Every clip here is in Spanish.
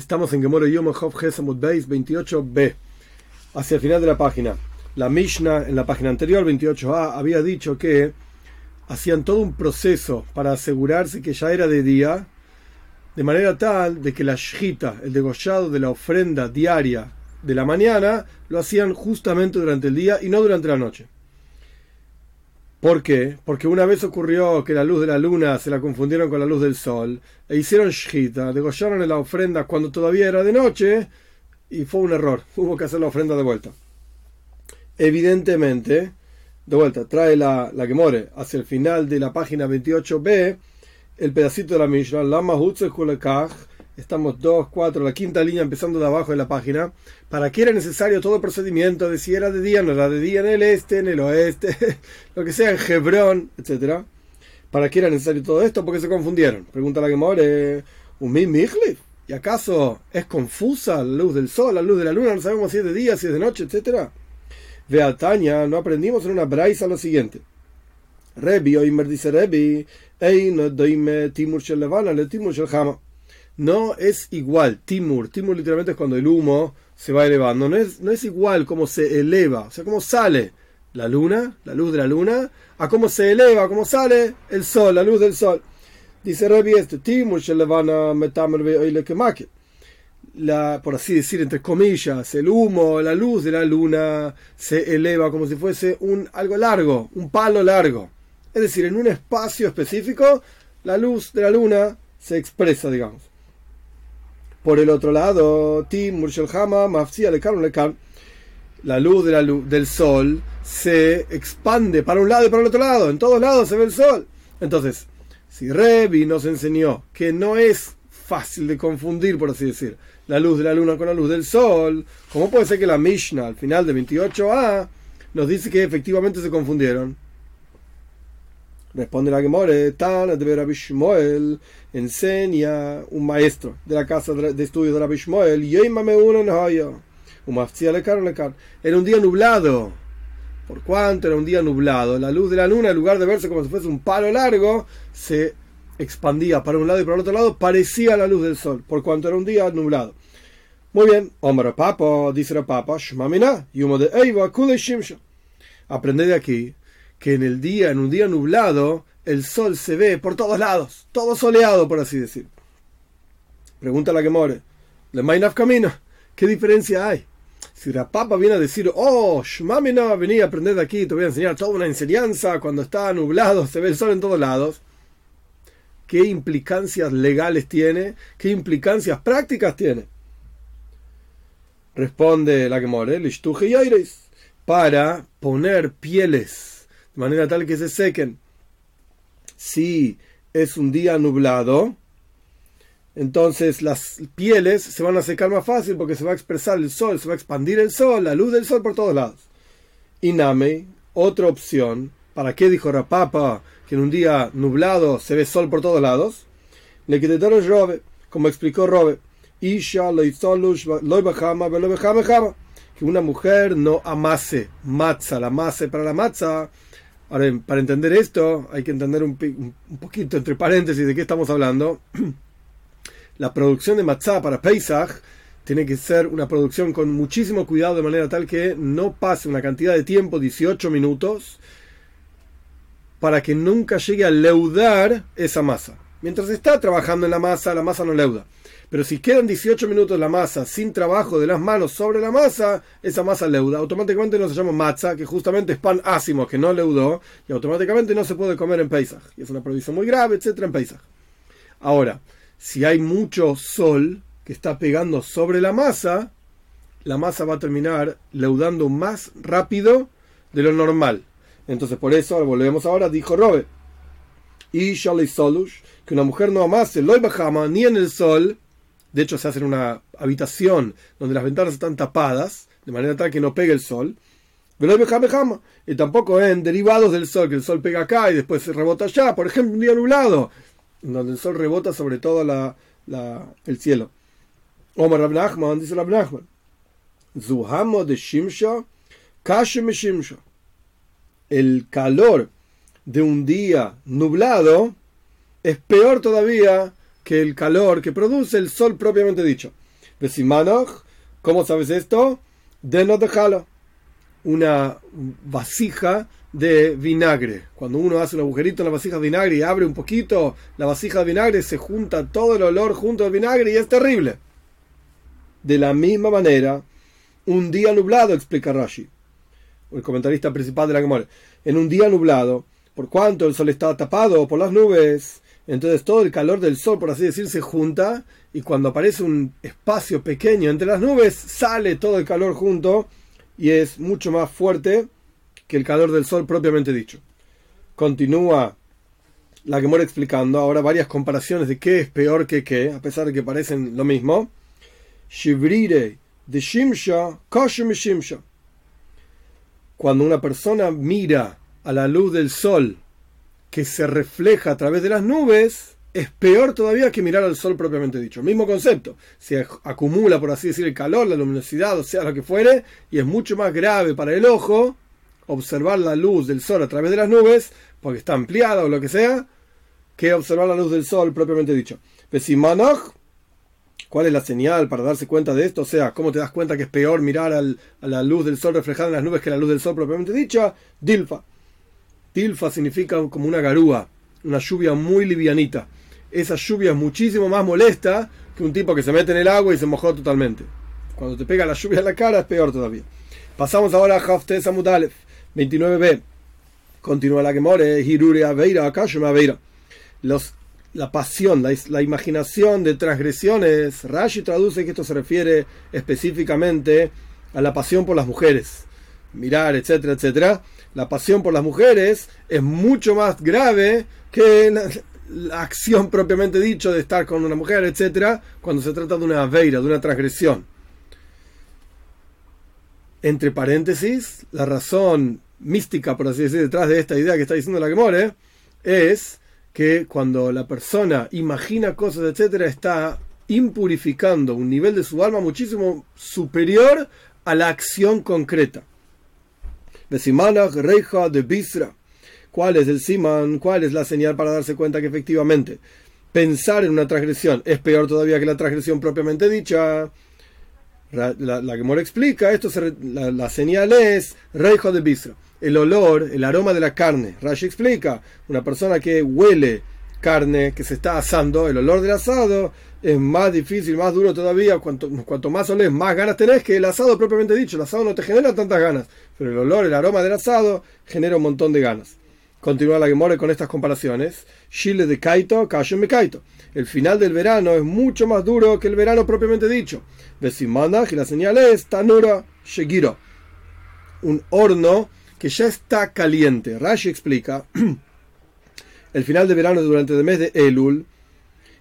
Estamos en Gemoro Yom Hov Gesamut Beis 28b, hacia el final de la página. La Mishnah en la página anterior, 28a, había dicho que hacían todo un proceso para asegurarse que ya era de día, de manera tal de que la shita, el degollado de la ofrenda diaria de la mañana, lo hacían justamente durante el día y no durante la noche. ¿Por qué? Porque una vez ocurrió que la luz de la luna se la confundieron con la luz del sol e hicieron shita, degollaron la ofrenda cuando todavía era de noche y fue un error. Hubo que hacer la ofrenda de vuelta. Evidentemente, de vuelta, trae la, la que more hacia el final de la página 28b el pedacito de la Mishnah, Lama estamos 2, 4, la quinta línea empezando de abajo de la página, para qué era necesario todo el procedimiento de si era de día, no era de día en el este, en el oeste, lo que sea, en Hebrón, etc. ¿Para qué era necesario todo esto? Porque se confundieron. Pregunta la que more, ¿un ¿Y acaso es confusa la luz del sol, la luz de la luna? No sabemos si es de día, si es de noche, etc. Ve Tanya, no aprendimos en una braisa lo siguiente. Rebi, Oimer dice Rebi, no doime timur shel le timur shel no es igual. Timur, Timur literalmente es cuando el humo se va elevando. No es, no es igual cómo se eleva, o sea, cómo sale la luna, la luz de la luna, a cómo se eleva, cómo sale el sol, la luz del sol. Dice Rebi este, Timur la, por así decir, entre comillas, el humo, la luz de la luna se eleva como si fuese un algo largo, un palo largo. Es decir, en un espacio específico, la luz de la luna se expresa, digamos. Por el otro lado, la luz, de la luz del sol se expande para un lado y para el otro lado. En todos lados se ve el sol. Entonces, si Revi nos enseñó que no es fácil de confundir, por así decir, la luz de la luna con la luz del sol, ¿cómo puede ser que la Mishnah al final de 28a nos dice que efectivamente se confundieron? Responde la Gemore, Tan de Rabbi Shmuel, enseña un maestro de la casa de estudios de Rabbi Shmuel, era un día nublado. ¿Por cuánto era un día nublado? La luz de la luna, en lugar de verse como si fuese un palo largo, se expandía para un lado y para el otro lado, parecía la luz del sol, por cuanto era un día nublado. Muy bien, Omar Papa, dice el Papa, Shmamina, Yumo de Eiva, Kule Shimsha. Aprende de aquí que en el día, en un día nublado, el sol se ve por todos lados, todo soleado, por así decir. Pregunta la que more. Le Mainaf camino. ¿Qué diferencia hay? Si la papa viene a decir, oh, no vení a aprender de aquí, te voy a enseñar toda una enseñanza, cuando está nublado se ve el sol en todos lados. ¿Qué implicancias legales tiene? ¿Qué implicancias prácticas tiene? Responde la que more, para poner pieles manera tal que se sequen. Si es un día nublado, entonces las pieles se van a secar más fácil porque se va a expresar el sol, se va a expandir el sol, la luz del sol por todos lados. Iname, otra opción, ¿para qué dijo Rapapa que en un día nublado se ve sol por todos lados? Le quitaron Robe, como explicó Robe, Isha que una mujer no amase matza, la amase para la matza Ahora, para entender esto, hay que entender un, poquito, entre paréntesis, de qué estamos hablando. La producción de matzah para Pesach tiene que ser una producción con muchísimo cuidado, de manera tal que no pase una cantidad de tiempo, 18 minutos, para que nunca llegue a leudar esa masa. Mientras está trabajando en la masa, la masa no leuda. Pero si quedan 18 minutos la masa sin trabajo de las manos sobre la masa, esa masa leuda. Automáticamente no se llama matza, que justamente es pan ácimo que no leudó, y automáticamente no se puede comer en Pesach. Y es una prohibición muy grave, etcétera, en Pesach. Ahora, si hay mucho sol que está pegando sobre la masa, la masa va a terminar leudando más rápido de lo normal. Entonces, por eso, volvemos ahora, dijo Robe. Y Solush, que una mujer no amase, lo ni en el sol, de hecho, se hace en una habitación donde las ventanas están tapadas, de manera tal que no pegue el sol. Y tampoco en derivados del sol, que el sol pega acá y después se rebota allá. Por ejemplo, un día nublado, donde el sol rebota sobre todo la, el cielo. Omar Rabnachman, dice Rabnachman. Zuhamo de Shimsha, Kashem Shimsha. El calor de un día nublado es peor todavía que el calor que produce el sol propiamente dicho. Vesimanoch, ¿cómo sabes esto? De no. Una vasija de vinagre. Cuando uno hace un agujerito en la vasija de vinagre y abre un poquito la vasija de vinagre, se junta todo el olor junto al vinagre y es terrible. De la misma manera, un día nublado, explica Rashi, el comentarista principal de la Gemara. En un día nublado, por cuanto el sol está tapado por las nubes, entonces todo el calor del sol, por así decir, se junta y cuando aparece un espacio pequeño entre las nubes, sale todo el calor junto y es mucho más fuerte que el calor del sol propiamente dicho. Continúa la que muere explicando ahora varias comparaciones de qué es peor que qué, a pesar de que parecen lo mismo. Shivrire de Shimsha, Shimsha. Cuando una persona mira a la luz del sol que se refleja a través de las nubes, es peor todavía que mirar al sol propiamente dicho. Mismo concepto. Se acumula, por así decir, el calor, la luminosidad, o sea, lo que fuere, y es mucho más grave para el ojo observar la luz del sol a través de las nubes, porque está ampliada o lo que sea, que observar la luz del sol propiamente dicho. Pesimanoch, ¿cuál es la señal para darse cuenta de esto? O sea, ¿cómo te das cuenta que es peor mirar a la luz del sol reflejada en las nubes que la luz del sol propiamente dicha? Dilfa. Dilfa significa como una garúa, una lluvia muy livianita. Esa lluvia es muchísimo más molesta que un tipo que se mete en el agua y se mojó totalmente. Cuando te pega la lluvia en la cara es peor todavía. Pasamos ahora a Hafte Samudalef. 29b. Continúa la que more, Hirure Aveira, Aveira. Los, la pasión, la, la, imaginación de transgresiones. Rashi traduce que esto se refiere específicamente a la pasión por las mujeres. Mirar, etcétera, etcétera. La pasión por las mujeres es mucho más grave que la, acción propiamente dicho de estar con una mujer, etcétera, cuando se trata de una aveira, de una transgresión entre paréntesis, la razón mística, por así decir, detrás de esta idea que está diciendo la Gemore, es que cuando la persona imagina cosas, etcétera, está impurificando un nivel de su alma muchísimo superior a la acción concreta. Reija, de Bisra. ¿Cuál es el Siman? ¿Cuál es la señal para darse cuenta que efectivamente pensar en una transgresión es peor todavía que la transgresión propiamente dicha? La, la Gemora explica, esto la, señal es reijo de bisra, el olor, el aroma de la carne. Rashi explica, una persona que huele carne que se está asando, el olor del asado es más difícil, más duro todavía, cuanto, cuanto más olés, más ganas tenés que el asado propiamente dicho. El asado no te genera tantas ganas, pero el olor, el aroma del asado genera un montón de ganas. Continúa la Gemore con estas comparaciones. Chile de Kaito, me Kaito. El final del verano es mucho más duro que el verano propiamente dicho. Vesimana, y la señal es Tanura Shegiro. Un horno que ya está caliente. Rashi explica. el final del verano durante el mes de Elul.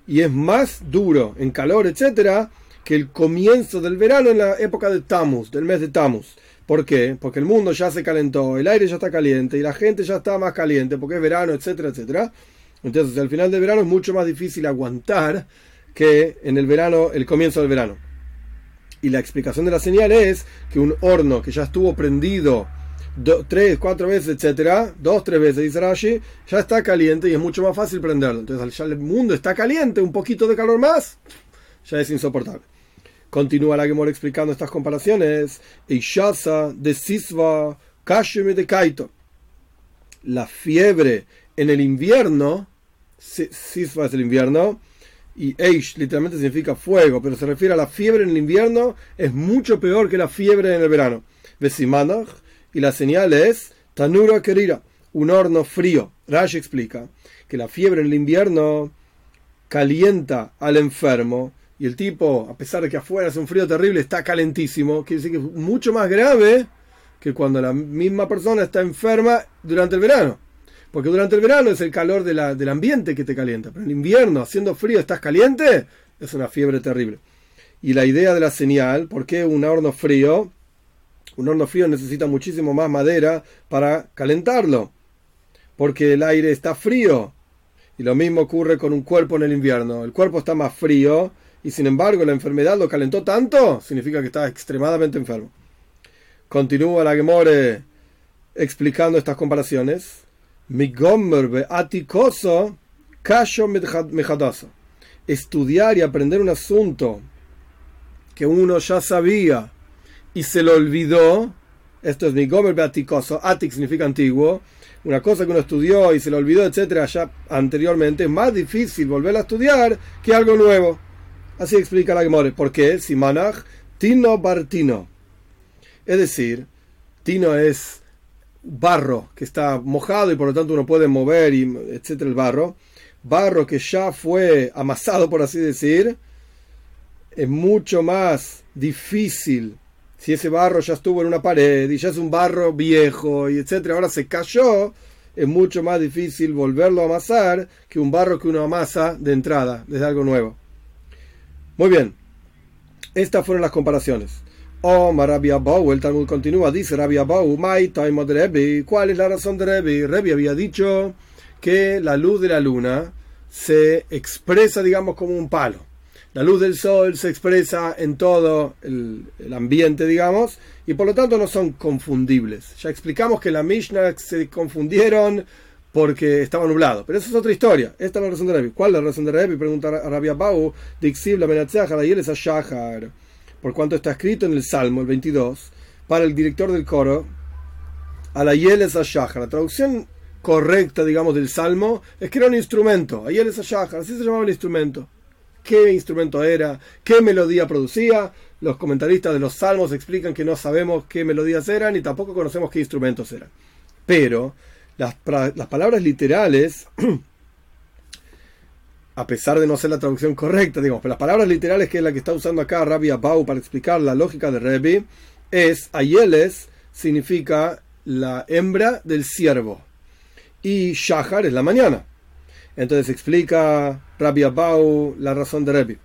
Y es más duro en calor, etcétera, que el comienzo del verano en la época de Tammuz, del mes de Tammuz. ¿Por qué? Porque el mundo ya se calentó, el aire ya está caliente y la gente ya está más caliente porque es verano, etcétera, etcétera. Entonces, al final del verano es mucho más difícil aguantar que en el verano, el comienzo del verano. Y la explicación de la señal es que un horno que ya estuvo prendido tres, cuatro veces, etcétera, dos, tres veces, dice Rashi, ya está caliente y es mucho más fácil prenderlo. Entonces, ya el mundo está caliente, un poquito de calor más, ya es insoportable. Continúa la Gemora explicando estas comparaciones. Eishasa de Sisva, Kashime de Kaito. La fiebre en el invierno, Sisva es el invierno, y Eish literalmente significa fuego, pero se refiere a la fiebre en el invierno, es mucho peor que la fiebre en el verano. Vesimanach, y la señal es Tanura Kerira, un horno frío. Rashi explica que la fiebre en el invierno calienta al enfermo y el tipo, a pesar de que afuera hace un frío terrible, está calentísimo, quiere decir que es mucho más grave que cuando la misma persona está enferma durante el verano. Porque durante el verano es el calor del ambiente que te calienta, pero en invierno, haciendo frío, estás caliente, es una fiebre terrible. Y la idea de la señal, ¿por qué un horno frío? Un horno frío necesita muchísimo más madera para calentarlo, porque el aire está frío. Y lo mismo ocurre con un cuerpo en el invierno. El cuerpo está más frío y sin embargo la enfermedad lo calentó tanto, significa que está extremadamente enfermo. Continúa la Gemore explicando estas comparaciones. Estudiar y aprender un asunto que uno ya sabía y se lo olvidó, esto es mi gomer beaticoso, atic significa antiguo, una cosa que uno estudió y se lo olvidó, etcétera, ya anteriormente, es más difícil volver a estudiar que algo nuevo. Así explica la Gemore. ¿Por qué? Simanach Tino Bartino. Es decir, Tino es barro que está mojado y por lo tanto uno puede mover, y etcétera, el barro. Barro que ya fue amasado, por así decir, es mucho más difícil si ese barro ya estuvo en una pared y ya es un barro viejo y etcétera, ahora se cayó, es mucho más difícil volverlo a amasar que un barro que uno amasa de entrada, desde algo nuevo. Muy bien, estas fueron las comparaciones. Oh, Rabbi Abau, el Talmud continúa, dice Rabbi Abau, ¿cuál es la razón de Rebbe? Rebbe había dicho que la luz de la luna se expresa, digamos, como un palo la luz del sol se expresa en todo el, ambiente, digamos, y por lo tanto no son confundibles. Ya explicamos que la Mishnah se confundieron porque estaba nublado, pero eso es otra historia. Esta es la razón de Rabbi. ¿Cuál es la razón de Rabbi? Pregunta Rabia Bau, Dixib la la Shahar, por cuanto está escrito en el Salmo, el 22, para el director del coro, a la Yeles Shahar. La traducción correcta, digamos, del Salmo es que era un instrumento, Ayeles Shahar, así se llamaba el instrumento qué instrumento era, qué melodía producía. Los comentaristas de los salmos explican que no sabemos qué melodías eran y tampoco conocemos qué instrumentos eran. Pero las, palabras literales, a pesar de no ser la traducción correcta, digamos, pero las palabras literales que es la que está usando acá Rabbi Abau para explicar la lógica de Rebbe, es Ayeles significa la hembra del ciervo y Shahar es la mañana. Entonces explica Rabbi Abau la razón de Rabbi.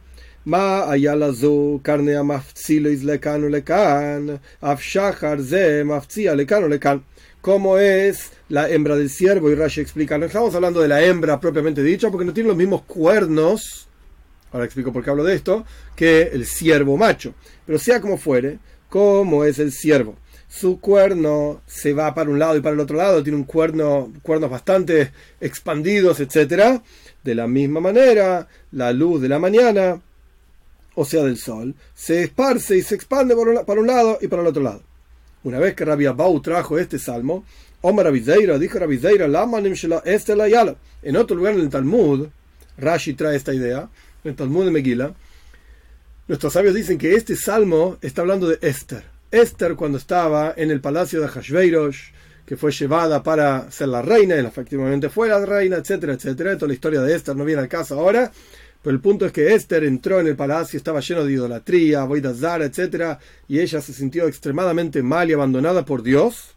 Ma ayala zu carne maftzilo is lekanu lekan, af shachar ze maftzia lekanu lekan. ¿Cómo es la hembra del ciervo? Y Rashi explica. No estamos hablando de la hembra propiamente dicha porque no tiene los mismos cuernos. Ahora explico por qué hablo de esto. Que el ciervo macho. Pero sea como fuere, ¿cómo es el ciervo? su cuerno se va para un lado y para el otro lado, tiene un cuerno, cuernos bastante expandidos, etc. De la misma manera, la luz de la mañana, o sea, del sol, se esparce y se expande para un lado y para el otro lado. Una vez que Rabbi Abau trajo este salmo, Omar Abizeira dijo Abizeira, este la. En otro lugar en el Talmud, Rashi trae esta idea, en el Talmud de Megillah, nuestros sabios dicen que este salmo está hablando de Esther Esther cuando estaba en el palacio de Hashveirosh, que fue llevada para ser la reina, y efectivamente fue la reina, etcétera, etcétera. Toda la historia de Esther no viene al caso ahora, pero el punto es que Esther entró en el palacio, estaba lleno de idolatría, Zara, etcétera, y ella se sintió extremadamente mal y abandonada por Dios.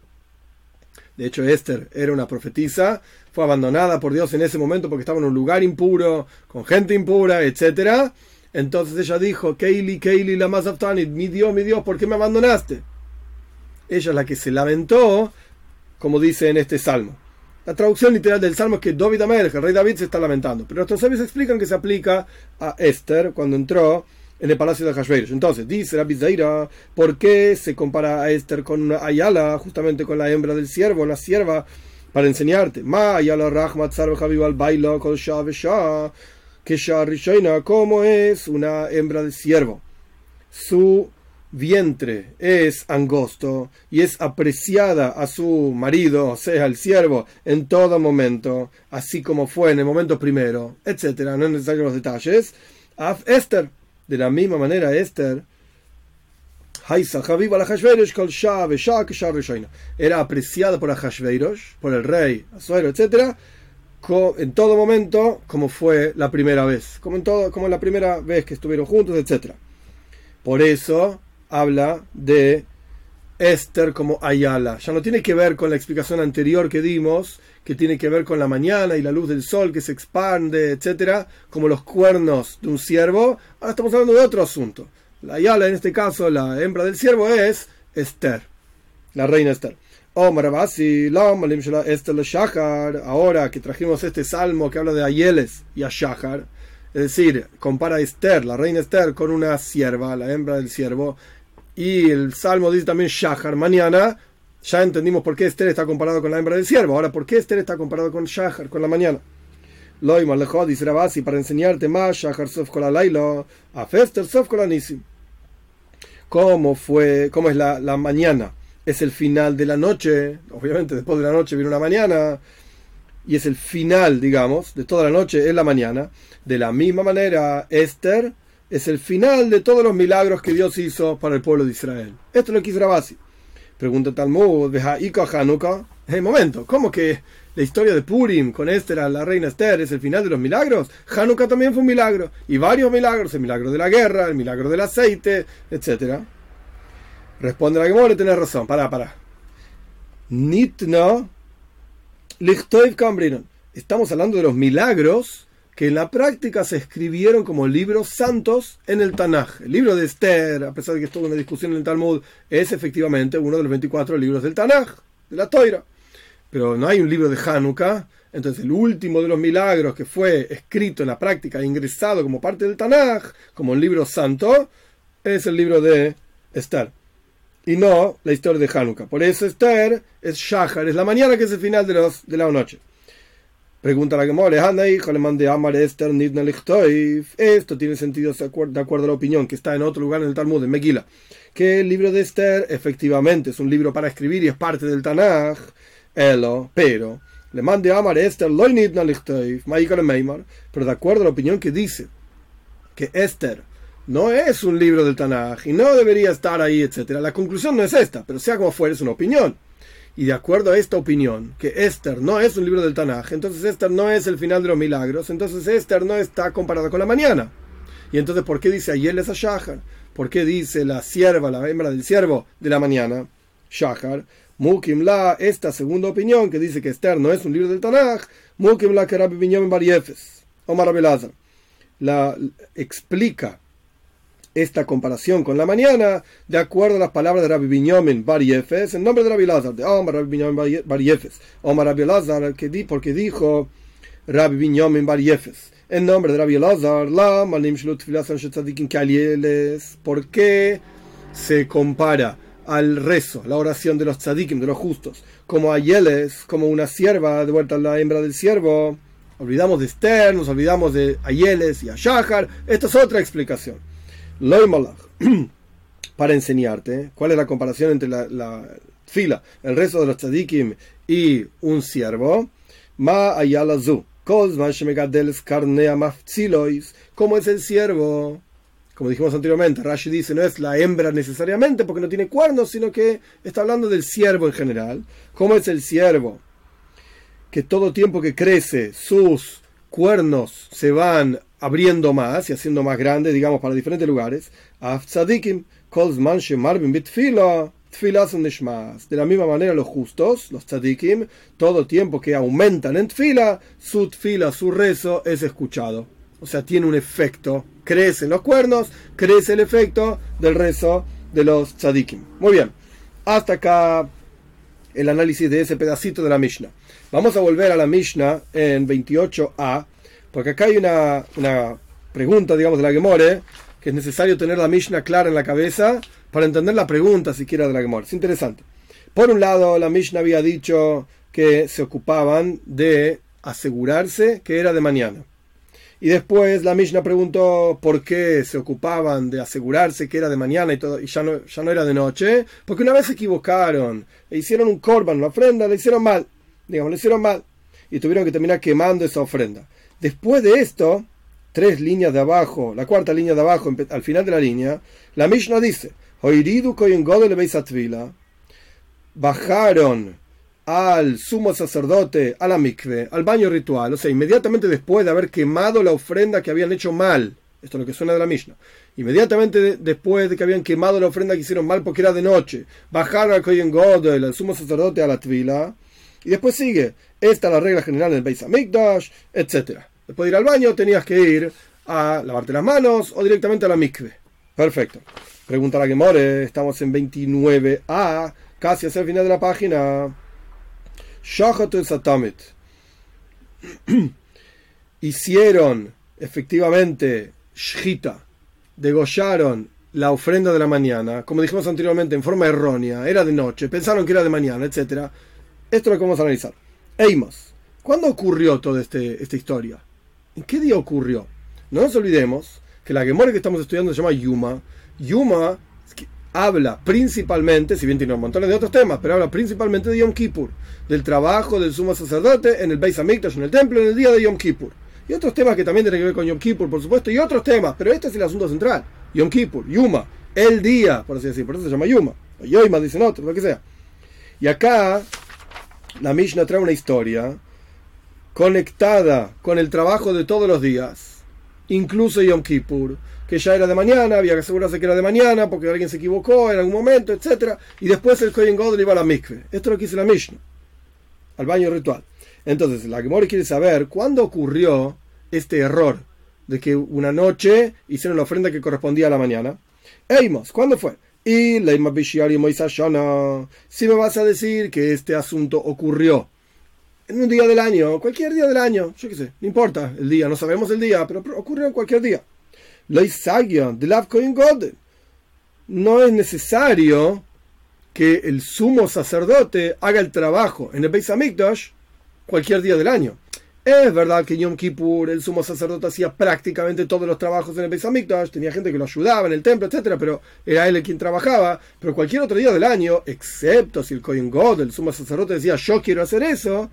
De hecho, Esther era una profetisa, fue abandonada por Dios en ese momento porque estaba en un lugar impuro, con gente impura, etcétera entonces ella dijo, Keili, Keili, la Mazaftanit, mi Dios, mi Dios, ¿por qué me abandonaste? Ella es la que se lamentó, como dice en este salmo. La traducción literal del salmo es que David Amelech, el rey David, se está lamentando. Pero nuestros sabios explican que se aplica a Esther cuando entró en el palacio de Hashverosh. Entonces, dice la Zaira, ¿por qué se compara a Esther con una Ayala, justamente con la hembra del siervo, una sierva, para enseñarte? Ma Ayala Rahmat al Bailo Kol que Rishoina, como es una hembra de ciervo. Su vientre es angosto y es apreciada a su marido, o sea, el siervo, en todo momento, así como fue en el momento primero, etcétera. No es necesario los detalles. Af Esther, de la misma manera, Esther. Era apreciada por por el rey, Azuero, etcétera en todo momento como fue la primera vez, como en todo, como la primera vez que estuvieron juntos, etc. Por eso habla de Esther como Ayala. Ya no tiene que ver con la explicación anterior que dimos, que tiene que ver con la mañana y la luz del sol que se expande, etc. como los cuernos de un ciervo. Ahora estamos hablando de otro asunto. La Ayala, en este caso, la hembra del ciervo, es Esther, la reina Esther. Ahora que trajimos este salmo que habla de Ayeles y a es decir, compara Esther, la reina Esther, con una sierva, la hembra del siervo, y el salmo dice también Shahar, mañana, ya entendimos por qué Esther está comparado con la hembra del siervo. Ahora, ¿por qué Esther está comparado con Shahar, con la mañana? Loima dice Rabasi, para enseñarte más, Shahar sof a Fester sof cómo fue, cómo es la, la mañana. Es el final de la noche, obviamente después de la noche viene una mañana, y es el final, digamos, de toda la noche, es la mañana. De la misma manera, Esther es el final de todos los milagros que Dios hizo para el pueblo de Israel. Esto es lo que hizo Rabasi. Pregunta Talmud, Hanukkah, Hanukkah. En momento, ¿cómo que la historia de Purim con Esther, la reina Esther, es el final de los milagros? Hanukkah también fue un milagro. Y varios milagros, el milagro de la guerra, el milagro del aceite, etc. Responde la Gemora, tenés razón, para para Nitno Estamos hablando de los milagros que en la práctica se escribieron como libros santos en el Tanaj. El libro de Esther, a pesar de que estuvo una discusión en el Talmud, es efectivamente uno de los 24 libros del Tanaj, de la Toira. Pero no hay un libro de Hanukkah. Entonces, el último de los milagros que fue escrito en la práctica, ingresado como parte del Tanaj, como un libro santo, es el libro de Esther y no la historia de Hanukkah. Por eso Esther es Shahar, es la mañana que es el final de, los, de la noche. Pregunta la Gemora, hijo le mandé amar Esther Esto tiene sentido de acuerdo a la opinión que está en otro lugar en el Talmud, en Megillah. Que el libro de Esther efectivamente es un libro para escribir y es parte del Tanaj. Pero le mandé amar Esther pero de acuerdo a la opinión que dice que Esther no es un libro del Tanaj y no debería estar ahí, etcétera. La conclusión no es esta, pero sea como fuere, es una opinión. Y de acuerdo a esta opinión, que Esther no es un libro del Tanaj, entonces Esther no es el final de los milagros, entonces Esther no está comparada con la mañana. Y entonces, ¿por qué dice Ayel es a Shahar? ¿Por qué dice la sierva, la hembra del siervo de la mañana? Shahar. Mukim la, esta segunda opinión que dice que Esther no es un libro del Tanaj, Mukim la que Rabbi Binyamin Bariefes, Omar Abelazar, la explica esta comparación con la mañana de acuerdo a las palabras de Rabbi Binyamin Bar Yefes, en nombre de Rabbi Lazar, de Omar Rabbi Binyamin Bar Yefes, Omar Rabbi Lazar, que di, porque dijo Rabbi Binyamin Bar Yefes, en nombre de Rabbi Lazar, la manim ¿por qué se compara al rezo, la oración de los tzadikim, de los justos, como a Yeles, como una sierva, de vuelta a la hembra del siervo? Olvidamos de Esther, nos olvidamos de Ayeles y a Shahar. Esta es otra explicación. para enseñarte cuál es la comparación entre la, fila, el resto de los tzadikim y un siervo. Ma ayalazu. ¿Cómo es el siervo? Como dijimos anteriormente, Rashi dice no es la hembra necesariamente porque no tiene cuernos, sino que está hablando del siervo en general. ¿Cómo es el siervo? Que todo tiempo que crece, sus cuernos se van abriendo más y haciendo más grande, digamos, para diferentes lugares. De la misma manera los justos, los tzadikim, todo tiempo que aumentan en tfila, su tfila, su rezo es escuchado. O sea, tiene un efecto. Crecen los cuernos, crece el efecto del rezo de los tzadikim. Muy bien. Hasta acá el análisis de ese pedacito de la Mishnah. Vamos a volver a la Mishnah en 28a porque acá hay una, pregunta, digamos, de la Gemore, que es necesario tener la Mishnah clara en la cabeza para entender la pregunta siquiera de la Gemore. Es interesante. Por un lado, la Mishnah había dicho que se ocupaban de asegurarse que era de mañana. Y después la Mishnah preguntó por qué se ocupaban de asegurarse que era de mañana y, todo, y ya, no, ya no era de noche. Porque una vez se equivocaron e hicieron un korban, una ofrenda, le hicieron mal. Digamos, le hicieron mal. Y tuvieron que terminar quemando esa ofrenda. Después de esto, tres líneas de abajo, la cuarta línea de abajo, al final de la línea, la Mishnah dice, bajaron al sumo sacerdote, a la mikve, al baño ritual, o sea, inmediatamente después de haber quemado la ofrenda que habían hecho mal, esto es lo que suena de la Mishnah, inmediatamente después de que habían quemado la ofrenda que hicieron mal porque era de noche, bajaron al Kohen Godel, al sumo sacerdote, a la tvila, y después sigue, esta es la regla general del Beis Hamikdash, etc. Después de ir al baño tenías que ir a lavarte las manos o directamente a la mikve. Perfecto. Pregunta la que more, estamos en 29a, casi hacia el final de la página. Satamet. Hicieron efectivamente shita, degollaron la ofrenda de la mañana, como dijimos anteriormente, en forma errónea, era de noche, pensaron que era de mañana, etc. Esto es lo que vamos a analizar. Eimos. ¿Cuándo ocurrió toda este, esta historia? ¿En qué día ocurrió? No nos olvidemos que la Gemora que estamos estudiando se llama Yuma. Yuma habla principalmente, si bien tiene un montón de otros temas, pero habla principalmente de Yom Kippur, del trabajo del sumo sacerdote en el Beis Hamikdash, en el templo, en el día de Yom Kippur. Y otros temas que también tienen que ver con Yom Kippur, por supuesto, y otros temas, pero este es el asunto central. Yom Kippur, Yuma, el día, por así decir, por eso se llama Yuma. O Yoima dicen otros, lo que sea. Y acá la Mishnah trae una historia conectada con el trabajo de todos los días, incluso Yom Kippur, que ya era de mañana, había que asegurarse que era de mañana porque alguien se equivocó en algún momento, etc. Y después el Kohen Godel iba a la mikve. Esto es lo que dice la Mishnah, al baño ritual. Entonces, la Gemora quiere saber cuándo ocurrió este error de que una noche hicieron la ofrenda que correspondía a la mañana. Eimos, ¿cuándo fue? Y si me vas a decir que este asunto ocurrió en un día del año, cualquier día del año, yo qué sé, no importa el día, no sabemos el día, pero ocurrió en cualquier día. No es necesario que el sumo sacerdote haga el trabajo en el Beis Hamikdash cualquier día del año. Es verdad que Yom Kippur el sumo sacerdote hacía prácticamente todos los trabajos en el Beis Hamikdash, tenía gente que lo ayudaba en el templo, etcétera, pero era él el quien trabajaba. Pero cualquier otro día del año, excepto si el Kohen God, el sumo sacerdote, decía yo quiero hacer eso,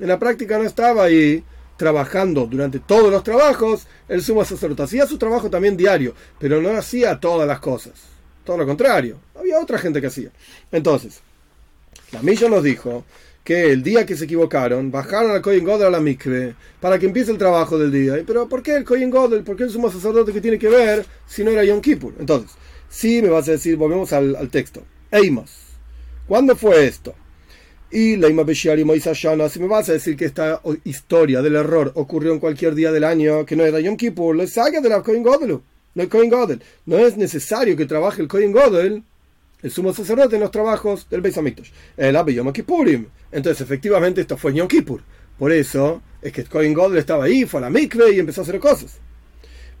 en la práctica no estaba ahí trabajando durante todos los trabajos, el sumo sacerdote hacía su trabajo también diario, pero no hacía todas las cosas. Todo lo contrario, había otra gente que hacía. Entonces, la Milla nos dijo que el día que se equivocaron, bajaron al Kohen Godel a la mikve para que empiece el trabajo del día. Pero ¿por qué el Kohen Godel? ¿Por qué el sumo sacerdote que tiene que ver si no era Yom Kippur? Entonces, sí me vas a decir, volvemos al, texto. Eimos. ¿Cuándo fue esto? Y la Shana, si me vas a decir que esta historia del error ocurrió en cualquier día del año que no era Yom Kippur, lo saga de la Kohen Godel. No es necesario que trabaje el Kohen Godel el sumo sacerdote en los trabajos del Beis Hamikdash. El Yom Kippurim. Entonces, efectivamente, esto fue Yom Kippur. Por eso es que Kohen Godel estaba ahí, fue a la mikve y empezó a hacer cosas.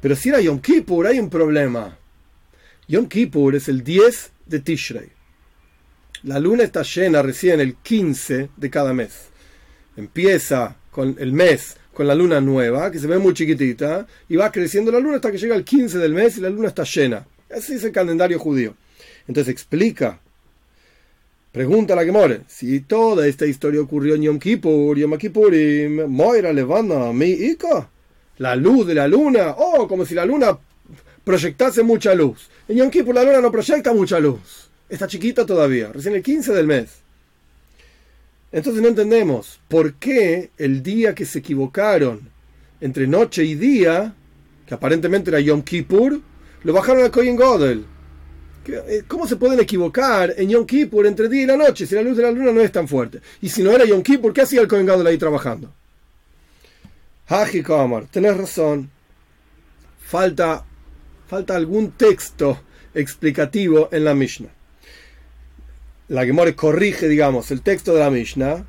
Pero si era Yom Kippur, hay un problema. Yom Kippur es el 10 de Tishrei. La luna está llena recién el 15 de cada mes. Empieza con el mes con la luna nueva, que se ve muy chiquitita, y va creciendo la luna hasta que llega el 15 del mes y la luna está llena. Así es el calendario judío. Entonces explica, pregunta la more si toda esta historia ocurrió en Yom Kippur, Yom Kippurim, Moira levanta mi Ica, la luz de la luna, oh, como si la luna proyectase mucha luz. En Yom Kippur la luna no proyecta mucha luz, está chiquita todavía, recién el 15 del mes. Entonces no entendemos por qué el día que se equivocaron entre noche y día, que aparentemente era Yom Kippur, lo bajaron a Kohen Godel. Eh, ¿Cómo se pueden equivocar en Yom Kippur entre día y la noche si la luz de la luna no es tan fuerte? Y si no era Yom Kippur, ¿qué hacía el Kohen Gadol ahí trabajando? Haji Kamar, tenés razón. Falta, falta algún texto explicativo en la Mishnah. La Gemore corrige, digamos, el texto de la Mishnah.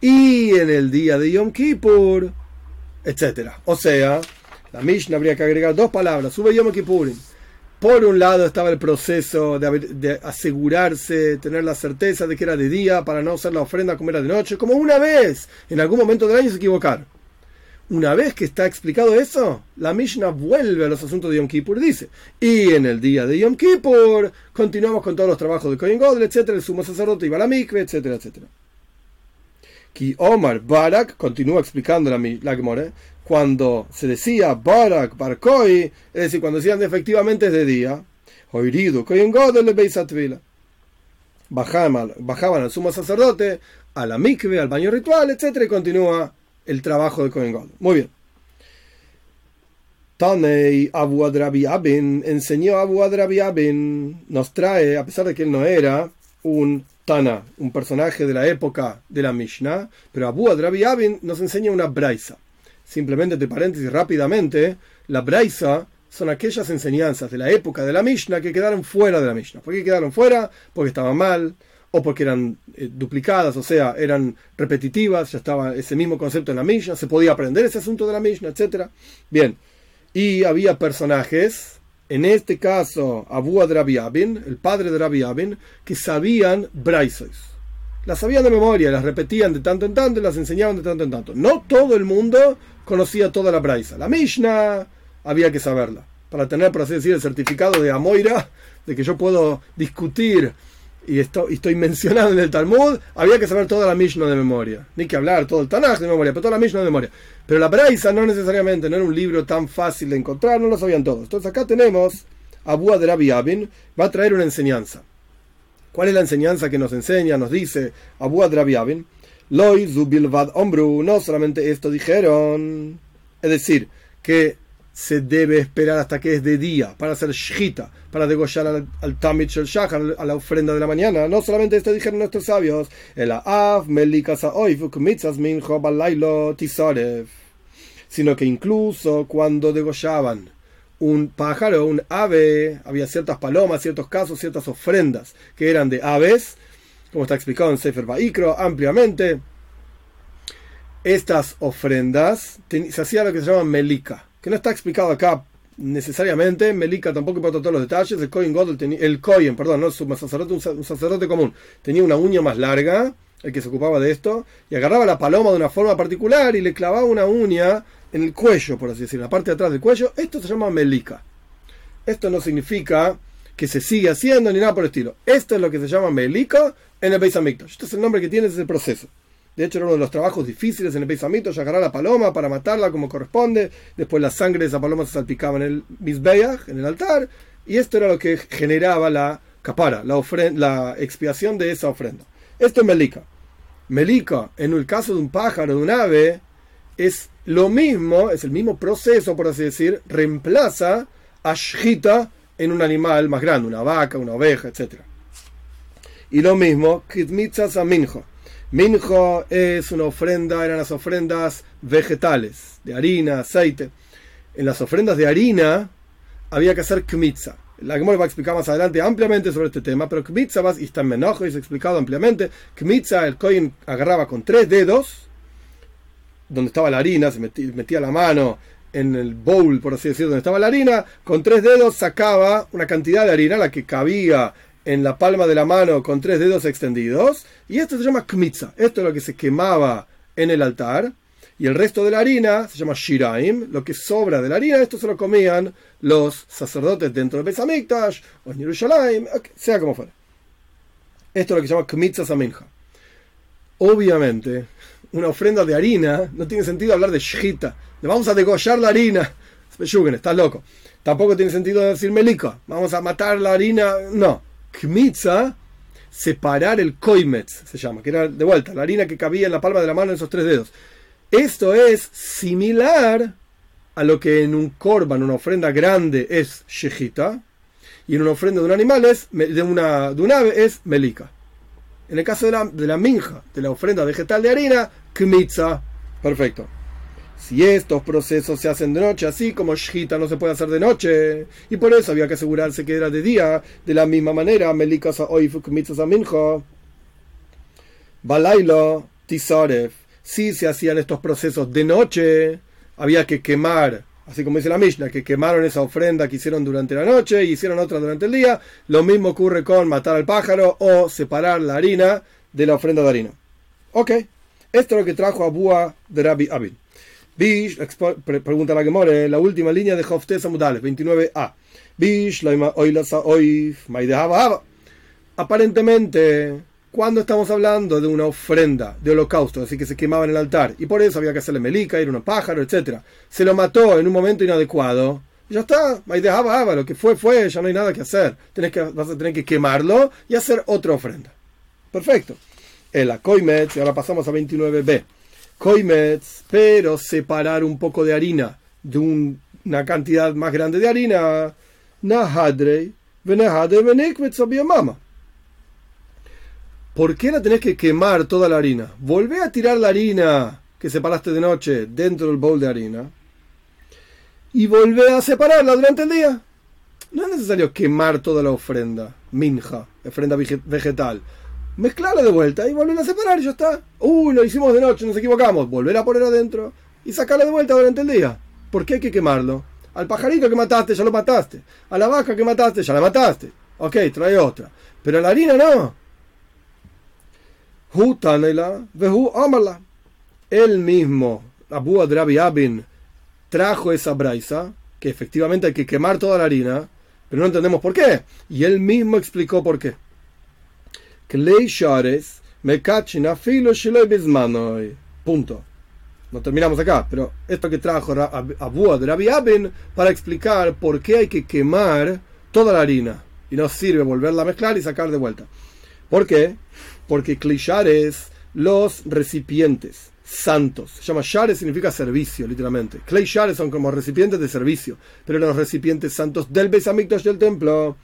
Y en el día de Yom Kippur, etc. O sea, la Mishnah habría que agregar dos palabras. Yom Kippurim por un lado estaba el proceso de, asegurarse, tener la certeza de que era de día para no hacer la ofrenda como era de noche, como una vez en algún momento del año se equivocar. Una vez que está explicado eso, la Mishnah vuelve a los asuntos de Yom Kippur, dice, y en el día de Yom Kippur continuamos con todos los trabajos de Kohen Godel, etcétera, el sumo sacerdote iba a la mikve, etcétera, etcétera. Que Omar Barak continúa explicando la, la Gemore, cuando se decía Barak, Barkoi, es decir, cuando decían efectivamente es de día, Oiridu, bajaban, bajaban al sumo sacerdote, a la mikve, al baño ritual, etc. y continúa el trabajo de Kohen God. Muy bien. Tanei Abu Adrabi Abin enseñó Abu Adrabi Abin, nos trae, a pesar de que él no era un Tana, un personaje de la época de la Mishnah, pero Abu Adrabi Abin nos enseña una braisa simplemente de paréntesis rápidamente, la Braisa son aquellas enseñanzas de la época de la Mishnah que quedaron fuera de la Mishnah. ¿Por qué quedaron fuera? Porque estaban mal o porque eran eh, duplicadas, o sea, eran repetitivas, ya estaba ese mismo concepto en la Mishnah, se podía aprender ese asunto de la Mishnah, etc. Bien, y había personajes, en este caso Abu Adrabiabin, el padre de Rabiabin, que sabían Braisas las sabían de memoria, las repetían de tanto en tanto y las enseñaban de tanto en tanto. No todo el mundo conocía toda la Braisa. La Mishnah había que saberla. para tener, por así decir, el certificado de Amoira, de que yo puedo discutir y estoy, estoy mencionado en el Talmud, había que saber toda la Mishnah de memoria. Ni que hablar todo el Tanaj de memoria, pero toda la Mishnah de memoria. Pero la Braisa no necesariamente, no era un libro tan fácil de encontrar, no lo sabían todos. Entonces acá tenemos Abu de Rabbi Abin, va a traer una enseñanza. ¿Cuál es la enseñanza que nos enseña, nos dice Abu de Rabbi Abin? Loi Zubilvad Ombru, no solamente esto dijeron. Es decir, que se debe esperar hasta que es de día para hacer shita, para degollar al, al tamich el shachar, a la ofrenda de la mañana. No solamente esto dijeron nuestros sabios, el af sino que incluso cuando degollaban un pájaro, un ave, había ciertas palomas, ciertos casos, ciertas ofrendas que eran de aves, como está explicado en Sefer Baikro ampliamente. Estas ofrendas se hacía lo que se llama melika que no está explicado acá necesariamente, Melika tampoco importa todos los detalles, el Cohen Godel el Cohen, perdón, no un sacerdote, un sacerdote común, tenía una uña más larga, el que se ocupaba de esto, y agarraba la paloma de una forma particular y le clavaba una uña en el cuello, por así decirlo, en la parte de atrás del cuello, esto se llama Melika. Esto no significa que se sigue haciendo ni nada por el estilo. Esto es lo que se llama Melika en el Beis Hamikdash. Este es el nombre que tiene ese proceso. De hecho, era uno de los trabajos difíciles en el Beisamito, agarrar a la paloma para matarla como corresponde. Después la sangre de esa paloma se salpicaba en el Misbeach, en el altar. Y esto era lo que generaba la capara, la, la expiación de esa ofrenda. Esto es Melika. Melika, en el caso de un pájaro, de un ave, es lo mismo, es el mismo proceso, por así decir, reemplaza a Shita en un animal más grande, una vaca, una oveja, etc. Y lo mismo, Kitmitzas Aminjo Minjo es una ofrenda, eran las ofrendas vegetales, de harina, aceite. En las ofrendas de harina había que hacer kmitza. La me va a explicar más adelante ampliamente sobre este tema, pero kmitza, y está en Menojo y se ha explicado ampliamente. Kmitza, el coin agarraba con tres dedos, donde estaba la harina, se metía, la mano en el bowl, por así decirlo, donde estaba la harina, con tres dedos sacaba una cantidad de harina, la que cabía en la palma de la mano con tres dedos extendidos. Y esto se llama kmitza. Esto es lo que se quemaba en el altar. Y el resto de la harina se llama shiraim. Lo que sobra de la harina, esto se lo comían los sacerdotes dentro de Besamikdash o en Jerusalén, sea como fuera. Esto es lo que se llama kmitza saminja. Obviamente, una ofrenda de harina no tiene sentido hablar de shita. Le vamos a degollar la harina. estás loco. Tampoco tiene sentido decir melika. Vamos a matar la harina. No kmitza, separar el koimetz, se llama, que era de vuelta, la harina que cabía en la palma de la mano en esos tres dedos. Esto es similar a lo que en un korban, una ofrenda grande, es shejita, y en una ofrenda de un animal es, de, una, de un ave es melika. En el caso de la, de la minja, de la ofrenda vegetal de harina, kmitza. Perfecto. Si estos procesos se hacen de noche, así como Shita no se puede hacer de noche, y por eso había que asegurarse que era de día, de la misma manera, Melikasa Oifuk Mitzvah Balailo Tisarev, si se hacían estos procesos de noche, había que quemar, así como dice la Mishnah, que quemaron esa ofrenda que hicieron durante la noche y hicieron otra durante el día. Lo mismo ocurre con matar al pájaro o separar la harina de la ofrenda de harina. Ok, esto es lo que trajo a Bua de Rabbi Abin. Bish, pregunta la Gemore, la última línea de Hoftes Amudales, 29a. Bish, Aparentemente, cuando estamos hablando de una ofrenda de holocausto, así que se quemaba en el altar, y por eso había que hacerle melica, ir a un pájaro, etc. Se lo mató en un momento inadecuado. Ya está, lo que fue, fue, ya no hay nada que hacer. Tienes que, vas a tener que quemarlo y hacer otra ofrenda. Perfecto. El Akoimet, y ahora pasamos a 29b. Koimetz, pero separar un poco de harina de una cantidad más grande de harina, Nahadrei, mama. ¿Por qué la tenés que quemar toda la harina? Volvé a tirar la harina que separaste de noche dentro del bowl de harina y volvé a separarla durante el día. No es necesario quemar toda la ofrenda, minja, ofrenda vegetal mezclarla de vuelta y volver a separar y ya está. Uy, lo hicimos de noche, nos equivocamos. Volver a poner adentro y sacarla de vuelta durante el día. ¿Por qué hay que quemarlo? Al pajarito que mataste, ya lo mataste. A la vaca que mataste, ya la mataste. Ok, trae otra. Pero la harina no. Él mismo, Abu Adrabi Abin, trajo esa braisa que efectivamente hay que quemar toda la harina, pero no entendemos por qué. Y él mismo explicó por qué. Punto. No terminamos acá, pero esto que trajo Abu de Rabbi Abin para explicar por qué hay que quemar toda la harina y no sirve volverla a mezclar y sacar de vuelta. ¿Por qué? Porque clichares los recipientes santos. Se llama share significa servicio, literalmente. Clay son como recipientes de servicio, pero los recipientes santos del Beis del templo,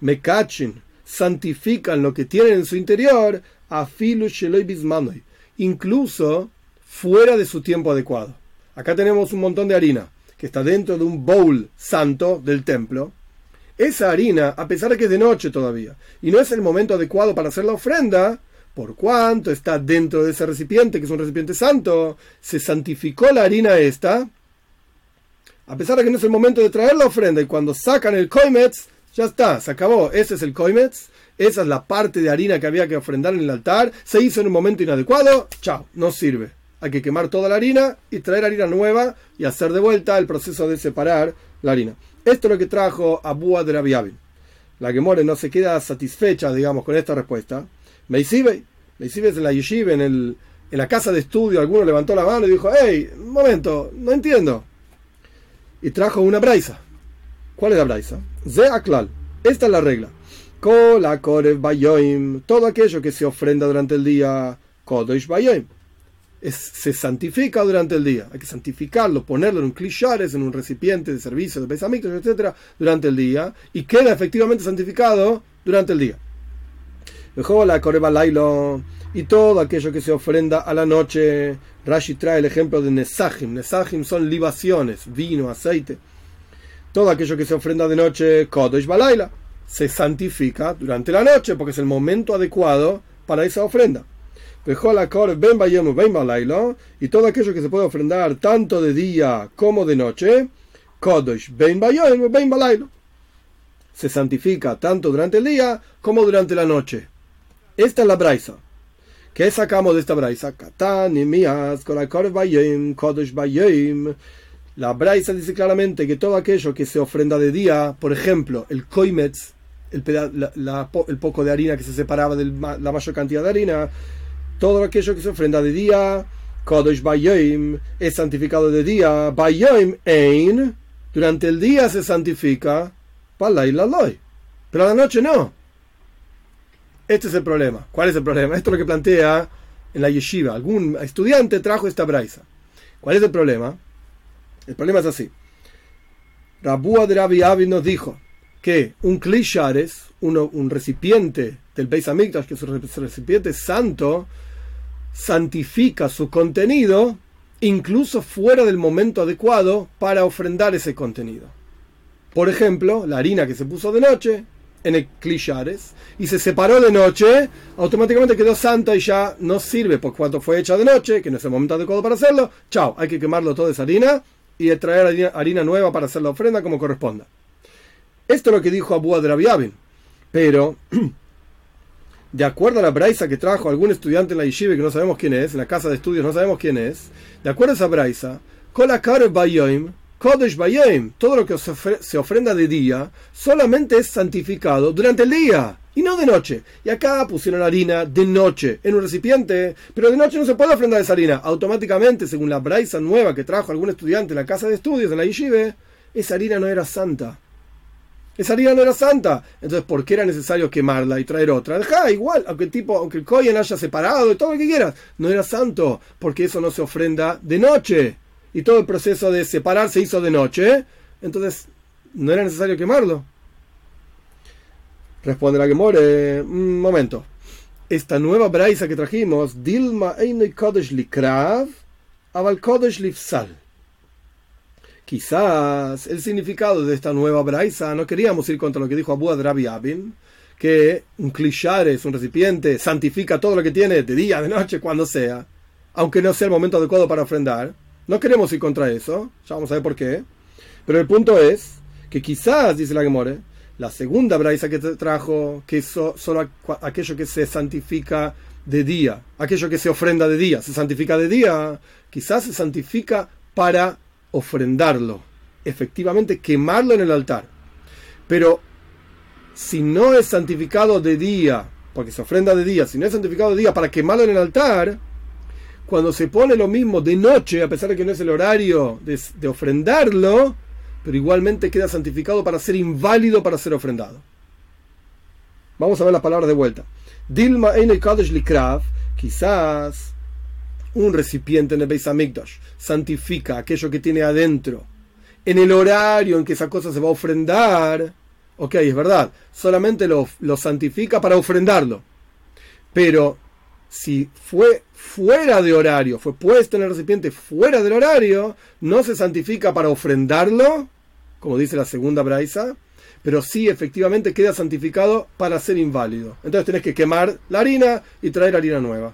mekachin, santifican lo que tienen en su interior, afilu sheloi bismanoi, incluso fuera de su tiempo adecuado. Acá tenemos un montón de harina que está dentro de un bowl santo del templo. Esa harina, a pesar de que es de noche todavía, y no es el momento adecuado para hacer la ofrenda, por cuanto está dentro de ese recipiente, que es un recipiente santo, se santificó la harina esta, a pesar de que no es el momento de traer la ofrenda, y cuando sacan el koimetz, ya está, se acabó, ese es el koimetz, esa es la parte de harina que había que ofrendar en el altar, se hizo en un momento inadecuado, chao, no sirve. Hay que quemar toda la harina y traer harina nueva y hacer de vuelta el proceso de separar la harina. Esto es lo que trajo Abu de la La Gemore no se queda satisfecha, digamos, con esta respuesta Meisibe, Meisibe es en la yeshiva, en, el, en la casa de estudio, alguno levantó la mano y dijo, hey, un momento, no entiendo. Y trajo una braisa. ¿Cuál es la braisa? Ze aklal. Esta es la regla. Kola korev bayoim. Todo aquello que se ofrenda durante el día. Kodosh bayoim. se santifica durante el día. Hay que santificarlo, ponerlo en un clichares, en un recipiente de servicio, de pesamitos, etcétera, durante el día. Y queda efectivamente santificado durante el día y todo aquello que se ofrenda a la noche. Rashi trae el ejemplo de Nesajim. Nesajim son libaciones, vino, aceite. Todo aquello que se ofrenda de noche, Kodesh Balaila, se santifica durante la noche porque es el momento adecuado para esa ofrenda. Y todo aquello que se puede ofrendar tanto de día como de noche, Kodesh Ben Ben Se santifica tanto durante el día como durante la noche. Esta es la braisa. ¿Qué sacamos de esta braisa? La braisa dice claramente que todo aquello que se ofrenda de día, por ejemplo, el koimetz, el, poco de harina que se separaba de la mayor cantidad de harina, todo aquello que se ofrenda de día, Kodesh Bayoim, es santificado de día, Bayoim Ein, durante el día se santifica, Palay pero a la noche no. Este es el problema. ¿Cuál es el problema? Esto es lo que plantea en la yeshiva. Algún estudiante trajo esta braisa. ¿Cuál es el problema? El problema es así. Rabúa de Rabbi nos dijo que un klishares, un recipiente del Beis que es un recipiente santo, santifica su contenido incluso fuera del momento adecuado para ofrendar ese contenido. Por ejemplo, la harina que se puso de noche en el clichares y se separó de noche, automáticamente quedó santa y ya no sirve por cuanto fue hecha de noche, que no es el momento adecuado para hacerlo. Chao, hay que quemarlo todo esa harina y traer harina, nueva para hacer la ofrenda como corresponda. Esto es lo que dijo Abu Adrabiabin. Pero, de acuerdo a la braisa que trajo algún estudiante en la yeshiva que no sabemos quién es, en la casa de estudios no sabemos quién es, de acuerdo a esa braisa, la cara Kodesh Bayem, todo lo que se ofrenda de día, solamente es santificado durante el día y no de noche. Y acá pusieron harina de noche en un recipiente, pero de noche no se puede ofrendar esa harina. Automáticamente, según la braisa nueva que trajo algún estudiante en la casa de estudios, en la yeshiva, esa harina no era santa. Esa harina no era santa. Entonces, ¿por qué era necesario quemarla y traer otra? Deja igual, aunque el tipo, aunque el Koyen haya separado y todo lo que quieras, no era santo, porque eso no se ofrenda de noche y todo el proceso de separar se hizo de noche, entonces no era necesario quemarlo. Responde la que more, un momento. Esta nueva braisa que trajimos, Dilma Kodesh Likrav, Aval Kodesh Lifsal. Quizás el significado de esta nueva braisa, no queríamos ir contra lo que dijo Abu Adrabi Abin, que un clichares, un recipiente, santifica todo lo que tiene de día, de noche, cuando sea, aunque no sea el momento adecuado para ofrendar. No queremos ir contra eso, ya vamos a ver por qué. Pero el punto es que quizás, dice la Gemore, la segunda braisa que trajo, que es solo aquello que se santifica de día, aquello que se ofrenda de día, se santifica de día, quizás se santifica para ofrendarlo. efectivamente quemarlo en el altar. Pero si no es santificado de día, porque se ofrenda de día, si no es santificado de día para quemarlo en el altar, cuando se pone lo mismo de noche, a pesar de que no es el horario de, ofrendarlo, pero igualmente queda santificado para ser inválido para ser ofrendado. Vamos a ver las palabras de vuelta. Dilma Kadosh Likrav, quizás un recipiente en el Beis Hamikdash santifica aquello que tiene adentro en el horario en que esa cosa se va a ofrendar. Ok, es verdad, solamente lo, lo santifica para ofrendarlo. Pero si fue fuera de horario, fue puesto en el recipiente fuera del horario, no se santifica para ofrendarlo, como dice la segunda braisa, pero sí efectivamente queda santificado para ser inválido. Entonces tenés que quemar la harina y traer harina nueva.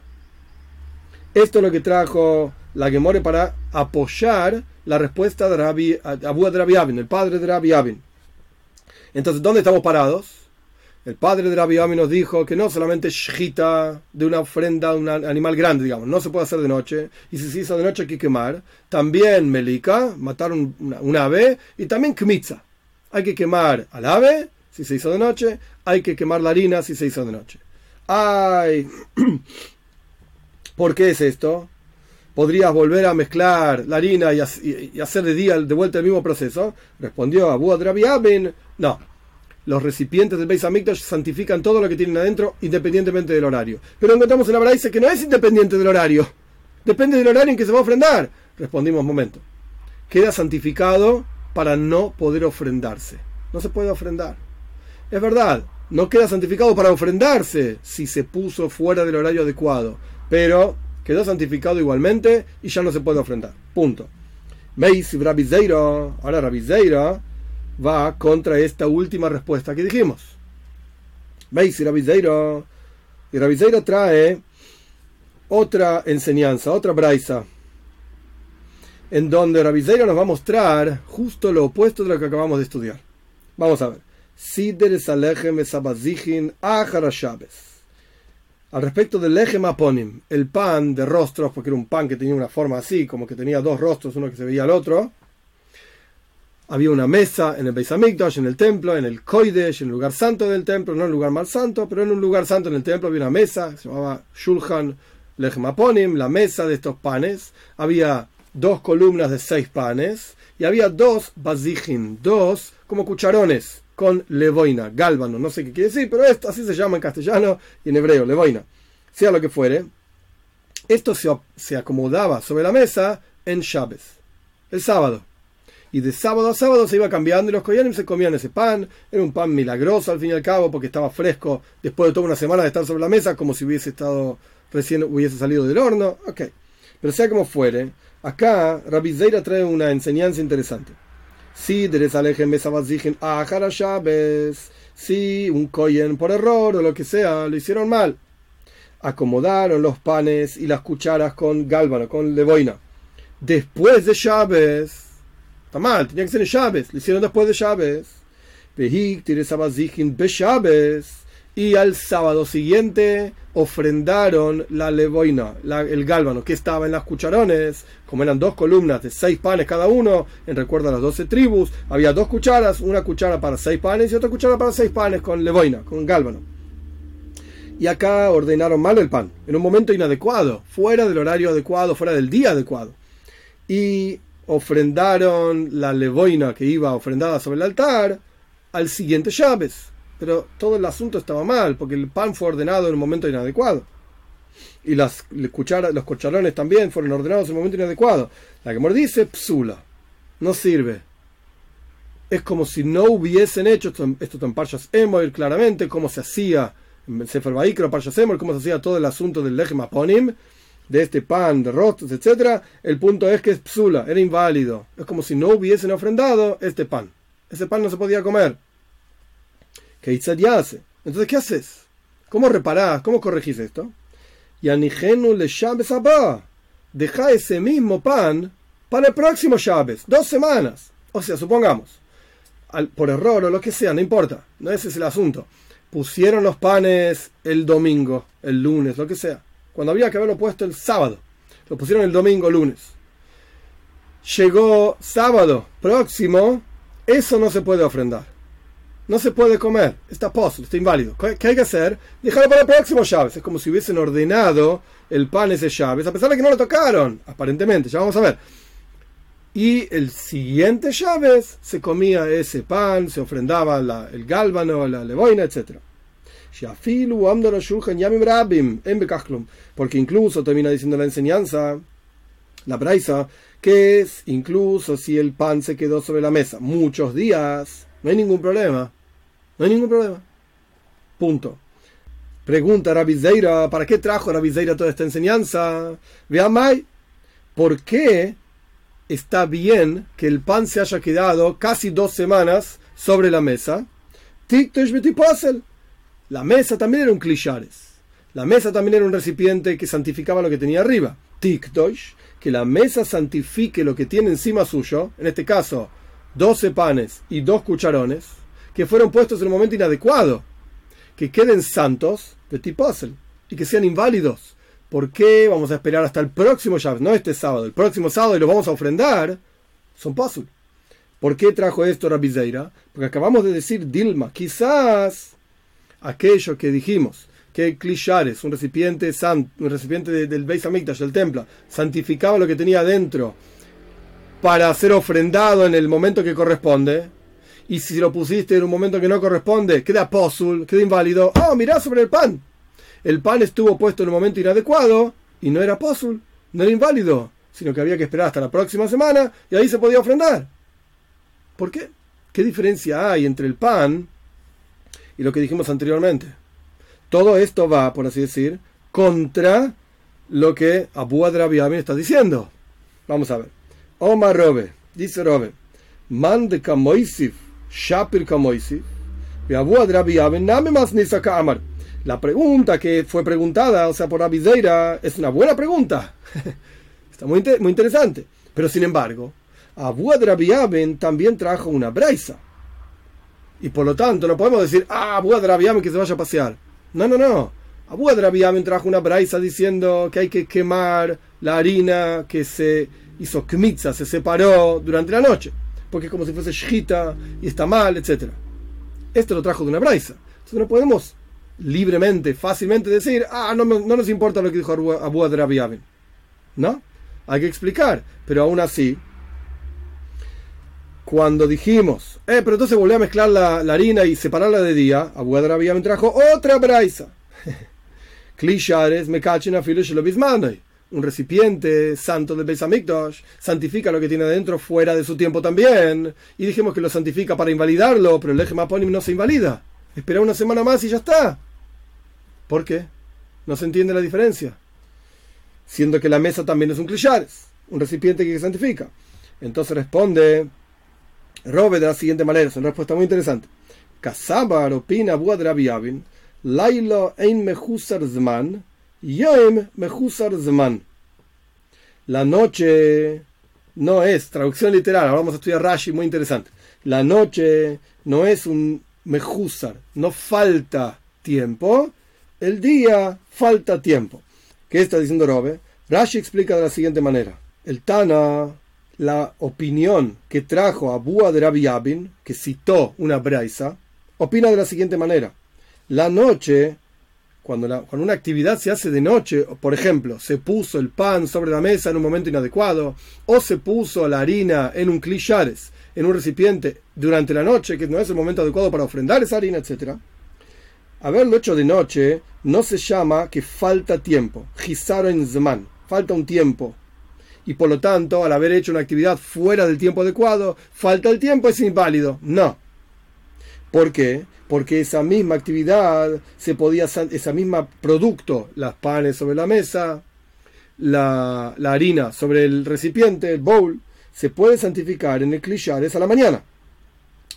Esto es lo que trajo la Gemore para apoyar la respuesta de Rabbi, Abu de Rabbi Abin, el padre de Rabbi Abin. Entonces, ¿dónde estamos parados? El padre de Rabbi Ami nos dijo que no solamente shita de una ofrenda a un animal grande, digamos, no se puede hacer de noche, y si se hizo de noche hay que quemar. También melika, matar un, ave, y también kmitza. Hay que quemar al ave, si se hizo de noche, hay que quemar la harina si se hizo de noche. Ay, ¿por qué es esto? ¿Podrías volver a mezclar la harina y, hacer de día de vuelta el mismo proceso? Respondió Abu Rabbi Abin, no los recipientes del Beis Hamikdash santifican todo lo que tienen adentro independientemente del horario. Pero encontramos en la Braise que no es independiente del horario. Depende del horario en que se va a ofrendar. Respondimos, momento. Queda santificado para no poder ofrendarse. No se puede ofrendar. Es verdad, no queda santificado para ofrendarse si se puso fuera del horario adecuado. Pero quedó santificado igualmente y ya no se puede ofrendar. Punto. Meis Rabizeiro, ahora Rabizeiro va contra esta última respuesta que dijimos. ¿Veis? Y Rabizeiro, y Rabizeiro trae otra enseñanza, otra braisa, en donde Rabizeiro nos va a mostrar justo lo opuesto de lo que acabamos de estudiar. Vamos a ver. Al respecto del lejem aponim, el pan de rostros, porque era un pan que tenía una forma así, como que tenía dos rostros, uno que se veía al otro, había una mesa en el Beis Hamikdash, en el templo, en el Koidesh, en el lugar santo del templo, no en el lugar más santo, pero en un lugar santo en el templo había una mesa, se llamaba Shulchan Lechmaponim, la mesa de estos panes. Había dos columnas de seis panes y había dos bazijin, dos como cucharones con levoina, gálbano, no sé qué quiere decir, pero esto así se llama en castellano y en hebreo, levoina. Sea lo que fuere, esto se, se acomodaba sobre la mesa en Shabbat, el sábado y de sábado a sábado se iba cambiando y los koyanim se comían ese pan. Era un pan milagroso al fin y al cabo porque estaba fresco después de toda una semana de estar sobre la mesa como si hubiese estado recién hubiese salido del horno. Ok, pero sea como fuere, acá Rabbi Zeira trae una enseñanza interesante. Si si un koyen por error o lo que sea lo hicieron mal, acomodaron los panes y las cucharas con gálvano, con levoina. Después de Shabes, Está mal, tenía que ser en Chávez. Lo hicieron después de Chávez. Y al sábado siguiente ofrendaron la levoina, el gálvano, que estaba en las cucharones, como eran dos columnas de seis panes cada uno, en recuerdo a las doce tribus, había dos cucharas, una cuchara para seis panes y otra cuchara para seis panes con levoina, con gálvano. Y acá ordenaron mal el pan, en un momento inadecuado, fuera del horario adecuado, fuera del día adecuado. Y ofrendaron la levoina que iba ofrendada sobre el altar al siguiente llaves. Pero todo el asunto estaba mal, porque el pan fue ordenado en un momento inadecuado. Y las los cucharones también fueron ordenados en un momento inadecuado. La que dice psula. No sirve. Es como si no hubiesen hecho esto, esto en Parshas Emoir claramente, cómo se hacía en Sefer Baikra, Parshas Emoir, cómo se hacía todo el asunto del Lechem Aponim de este pan, de rostros, etc., el punto es que es psula, era inválido. Es como si no hubiesen ofrendado este pan. Ese pan no se podía comer. ¿Qué hace? Entonces, ¿qué haces? ¿Cómo reparás? ¿Cómo corregís esto? Y anigenu le Shabes Deja ese mismo pan para el próximo Shabes, dos semanas. O sea, supongamos, por error o lo que sea, no importa, no ese es el asunto. Pusieron los panes el domingo, el lunes, lo que sea cuando había que haberlo puesto el sábado. Lo pusieron el domingo, lunes. llegó sábado próximo, eso no se puede ofrendar. No se puede comer. Está pozo, está inválido. ¿Qué hay que hacer? Dejarlo para el próximo llaves. Es como si hubiesen ordenado el pan ese llaves, a pesar de que no lo tocaron, aparentemente. Ya vamos a ver. Y el siguiente llaves se comía ese pan, se ofrendaba el gálbano, la leboina, etc. Porque incluso termina diciendo la enseñanza, la braisa, que es incluso si el pan se quedó sobre la mesa muchos días, no hay ningún problema. No hay ningún problema. Punto. Pregunta Rabizeira, ¿para qué trajo Rabizeira toda esta enseñanza? Vean, ¿por qué está bien que el pan se haya quedado casi dos semanas sobre la mesa? La mesa también era un clichares. La mesa también era un recipiente que santificaba lo que tenía arriba. Tiktosh, que la mesa santifique lo que tiene encima suyo, en este caso, 12 panes y dos cucharones, que fueron puestos en un momento inadecuado, que queden santos de tipósel y que sean inválidos. ¿Por qué vamos a esperar hasta el próximo Shabbat? No este sábado, el próximo sábado y lo vamos a ofrendar. Son pasul. ¿Por qué trajo esto Rabizeira? Porque acabamos de decir Dilma, quizás aquello que dijimos, que Clishares, un recipiente un recipiente del Beis Hamikdash, del templo, santificaba lo que tenía dentro para ser ofrendado en el momento que corresponde. Y si lo pusiste en un momento que no corresponde, queda pósul, queda inválido. Oh, mirá sobre el pan. El pan estuvo puesto en un momento inadecuado y no era pósul, no era inválido, sino que había que esperar hasta la próxima semana y ahí se podía ofrendar. ¿Por qué? ¿Qué diferencia hay entre el pan y lo que dijimos anteriormente? Todo esto va, por así decir, contra lo que Abu Adrabiamin está diciendo. Vamos a ver. Omar Robe, dice Robe, man de Kamoisif, Shapir Kamoisif, la pregunta que fue preguntada, o sea, por Abizeira, es una buena pregunta. Está muy, muy interesante. Pero sin embargo, Abu Adrabiaben también trajo una braisa. Y por lo tanto, no podemos decir, ah, Abu Adrabiaben que se vaya a pasear. No, no, no. Abu Adrabiaben trajo una braisa diciendo que hay que quemar la harina que se hizo kmitza, se separó durante la noche. Porque es como si fuese shita y está mal, etc. Esto lo trajo de una braisa. Entonces no podemos libremente, fácilmente decir, ah, no, no nos importa lo que dijo Abu Adrabiaben. ¿No? Hay que explicar. Pero aún así, cuando dijimos, eh, pero entonces volví a mezclar la, harina y separarla de día, Abu Adrabiaben trajo otra braisa. Clishares me cachen a un recipiente santo de Beis Hamikdash santifica lo que tiene adentro fuera de su tiempo también. Y dijimos que lo santifica para invalidarlo, pero el eje Maponim no se invalida. Espera una semana más y ya está. ¿Por qué? No se entiende la diferencia. Siendo que la mesa también es un clichares, un recipiente que santifica. Entonces responde Robe de la siguiente manera, es una respuesta muy interesante. Kasabar opina Buadrabiabin, Lailo ein mehusar zman, Yom mehusar zman. La noche no es, traducción literal, ahora vamos a estudiar Rashi, muy interesante. La noche no es un mehusar, no falta tiempo, el día falta tiempo. ¿Qué está diciendo Robe? Rashi explica de la siguiente manera. El Tana, la opinión que trajo a Bua de Rabbi Abin, que citó una braisa, opina de la siguiente manera. La noche, cuando, la, cuando una actividad se hace de noche, por ejemplo, se puso el pan sobre la mesa en un momento inadecuado, o se puso la harina en un clichares, en un recipiente durante la noche, que no es el momento adecuado para ofrendar esa harina, etcétera haberlo hecho de noche no se llama que falta tiempo. en Zman. Falta un tiempo. Y por lo tanto, al haber hecho una actividad fuera del tiempo adecuado, falta el tiempo, es inválido. No. ¿Por qué? Porque esa misma actividad se podía, esa misma producto, las panes sobre la mesa, la, harina sobre el recipiente, el bowl, se puede santificar en el clichares a la mañana.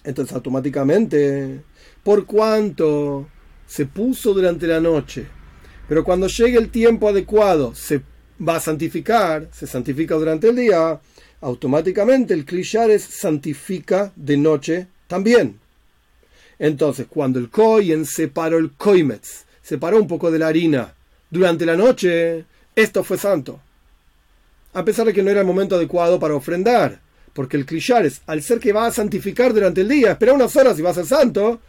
Entonces, automáticamente, por cuanto se puso durante la noche, pero cuando llegue el tiempo adecuado se va a santificar, se santifica durante el día, automáticamente el Klishares santifica de noche también. Entonces, cuando el Koyen separó el Koimetz, separó un poco de la harina durante la noche, esto fue santo. a pesar de que no era el momento adecuado para ofrendar. Porque el Clishares, al ser que va a santificar durante el día, espera unas horas y va a ser santo,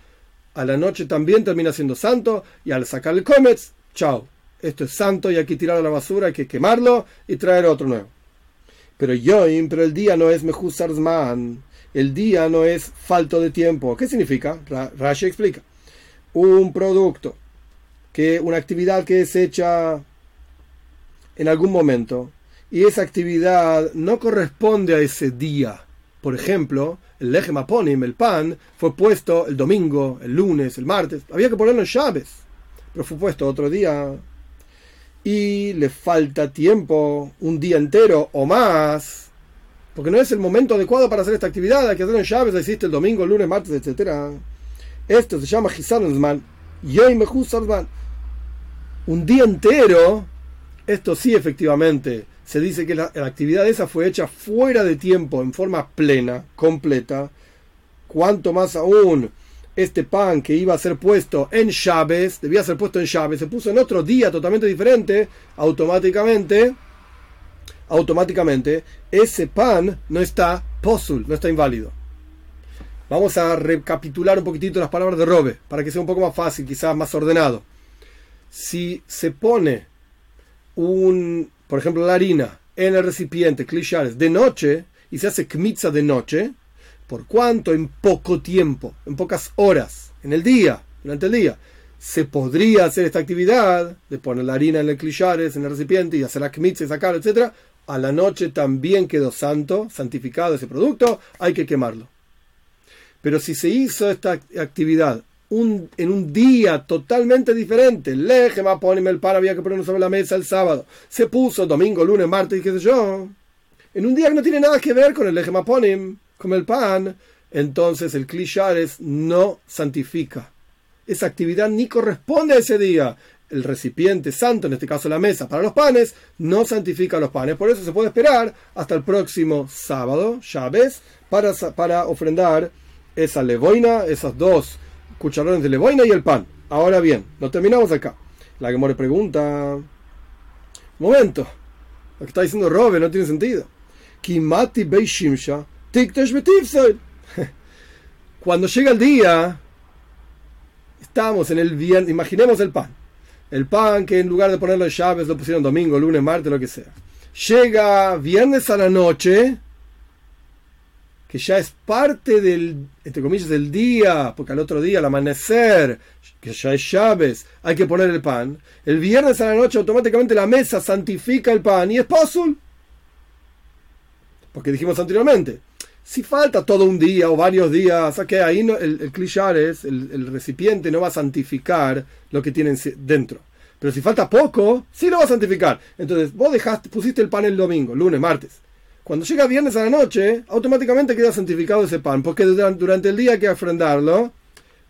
a la noche también termina siendo santo, y al sacar el comets, chao, esto es santo y hay que tirarlo a la basura, hay que quemarlo y traer otro nuevo. Pero Yoim, pero el día no es Mehusarzman, el día no es falto de tiempo. ¿Qué significa? Rashi explica. Un producto, que una actividad que es hecha en algún momento, y esa actividad no corresponde a ese día. Por ejemplo, el lejem aponim, el pan, fue puesto el domingo, el lunes, el martes. Había que ponerlo en llaves, pero fue puesto otro día. Y le falta tiempo, un día entero o más, porque no es el momento adecuado para hacer esta actividad. Hay que hacerlo en llaves, existe el domingo, el lunes, martes, etc. Esto se llama Hisansman, Yoime Un día entero, esto sí efectivamente se dice que la, actividad esa fue hecha fuera de tiempo, en forma plena, completa. Cuanto más aún este pan que iba a ser puesto en llaves, debía ser puesto en llaves, se puso en otro día totalmente diferente, automáticamente, automáticamente, ese pan no está posul, no está inválido. Vamos a recapitular un poquitito las palabras de Robe, para que sea un poco más fácil, quizás más ordenado. Si se pone un por ejemplo, la harina en el recipiente, clichares, de noche, y se hace kmitza de noche, ¿por cuánto? En poco tiempo, en pocas horas, en el día, durante el día. Se podría hacer esta actividad de poner la harina en el clichares, en el recipiente, y hacer la kmitza y sacarlo, etc. A la noche también quedó santo, santificado ese producto, hay que quemarlo. Pero si se hizo esta actividad en un día totalmente diferente. Lejema, poneme el pan, había que ponerlo sobre la mesa el sábado. Se puso domingo, lunes, martes qué sé yo. En un día que no tiene nada que ver con el lejema ponim, con el pan, entonces el clichares no santifica. Esa actividad ni corresponde a ese día. El recipiente santo, en este caso la mesa para los panes, no santifica los panes. Por eso se puede esperar hasta el próximo sábado, ya ves, para, para ofrendar esa levoina, esas dos cucharones de leboina y el pan. Ahora bien, lo terminamos acá. La que more pregunta. Momento. Lo que está diciendo Robe no tiene sentido. Kimati Cuando llega el día, estamos en el viernes. Imaginemos el pan. El pan que en lugar de ponerlo en llaves lo pusieron domingo, lunes, martes, lo que sea. Llega viernes a la noche que ya es parte del, entre comillas, del día, porque al otro día, al amanecer, que ya es llaves, hay que poner el pan. El viernes a la noche automáticamente la mesa santifica el pan y es posul. Porque dijimos anteriormente, si falta todo un día o varios días, que ahí el, el el, recipiente no va a santificar lo que tiene dentro. Pero si falta poco, sí lo va a santificar. Entonces, vos dejaste, pusiste el pan el domingo, lunes, martes cuando llega viernes a la noche, automáticamente queda santificado ese pan, porque durante el día hay que ofrendarlo,